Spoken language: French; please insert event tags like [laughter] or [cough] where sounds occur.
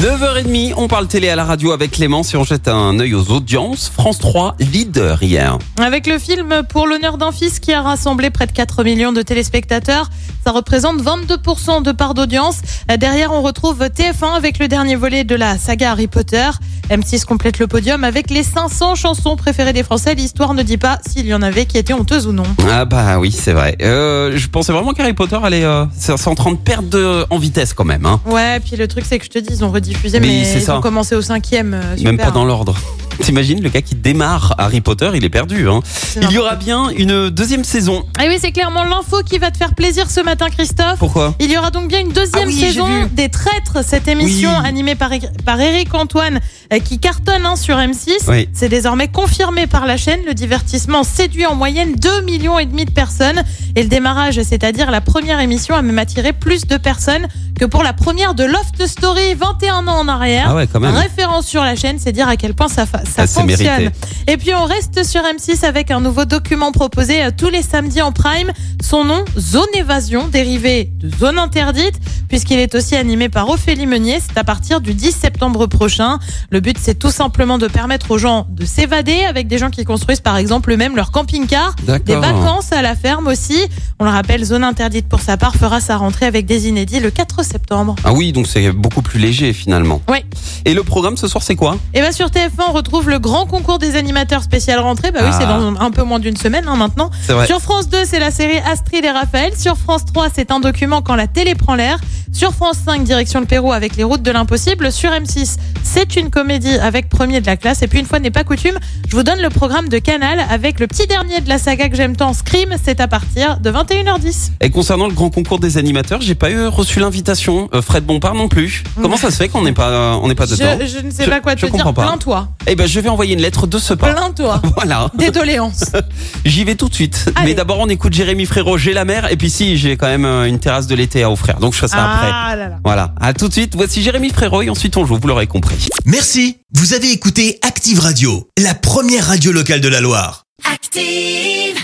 9h30, on parle télé à la radio avec Clément. Si on jette un œil aux audiences, France 3, leader hier. Avec le film Pour l'honneur d'un fils qui a rassemblé près de 4 millions de téléspectateurs, ça représente 22% de part d'audience. Derrière, on retrouve TF1 avec le dernier volet de la saga Harry Potter. M6 complète le podium avec les 500 chansons préférées des Français. L'histoire ne dit pas s'il y en avait qui étaient honteuses ou non. Ah bah oui, c'est vrai. Euh, je pensais vraiment qu'Harry Potter allait... Euh, en train de perdre de- en vitesse quand même. Hein. Ouais, puis le truc c'est que je te dis, ils ont mais c'est ils ça. ont commencé au cinquième. euh, Même pas dans l'ordre. [laughs] T'imagines le gars qui démarre Harry Potter, il est perdu. Hein. Il y aura bien une deuxième saison. Ah oui, c'est clairement l'info qui va te faire plaisir ce matin, Christophe. Pourquoi? Il y aura donc bien une deuxième Ah oui, saison des Traîtres, cette émission Oui. animée par, par Eric Antoine euh, qui cartonne hein, sur M6. Oui. C'est désormais confirmé par la chaîne. Le divertissement séduit en moyenne 2 millions et demi de personnes. Et le démarrage, c'est-à-dire la première émission, a même attiré plus de personnes que pour la première de Loft Story 21 ans en arrière. Ah ouais, quand même. Référence sur la chaîne, c'est dire à quel point ça, Ah, fonctionne. Et puis on reste sur M6 avec un nouveau document proposé euh, tous les samedis en prime. Son nom, Zone Évasion, dérivé de Zone Interdite, puisqu'il est aussi animé par Ophélie Meunier. C'est à partir du 10 septembre prochain. Le but, c'est tout simplement de permettre aux gens de s'évader avec des gens qui construisent par exemple eux-mêmes leur camping-car. Des vacances à la ferme aussi. On le rappelle, Zone Interdite pour sa part fera sa rentrée avec des inédits le 4 septembre. Ah oui, donc c'est beaucoup plus léger finalement. Oui. Et le programme ce soir, c'est quoi? Et bien sur TF1, on retrouve le grand concours des animateurs spécial rentrée. Bah oui, Ah. c'est dans un peu moins d'une semaine hein, maintenant. C'est vrai. Sur France 2, c'est la série Astrid et Raphaël. Sur France 3, c'est un document quand la télé prend l'air. Sur France 5, direction le Pérou avec les routes de l'impossible. Sur M6, c'est une comédie avec premier de la classe. Et puis une fois n'est pas coutume, je vous donne le programme de Canal avec le petit dernier de la saga que j'aime tant, Scream. C'est à partir de 21h10. Et concernant le grand concours des animateurs, j'ai pas eu reçu l'invitation. Euh, Fred Bompard non plus. Comment ça se fait qu'on n'est pas, on n'est pas dedans Je, je ne sais Je- pas quoi je te comprends dire. Plains-toi. Eh ben, je vais envoyer une lettre de ce pas. Plains-toi. [laughs] Voilà. Des doléances. [laughs] J'y vais tout de suite. Allez. Mais d'abord, on écoute Jérémy Frérot, j'ai la mer. Et puis si, j'ai quand même euh, une terrasse de l'été à offrir. Donc je fais ça après. Ah là là. Voilà. À tout de suite. Voici Jérémy Frérot et ensuite on joue. Vous l'aurez compris. Merci, vous avez écouté Active Radio, la première radio locale de la Loire. Active.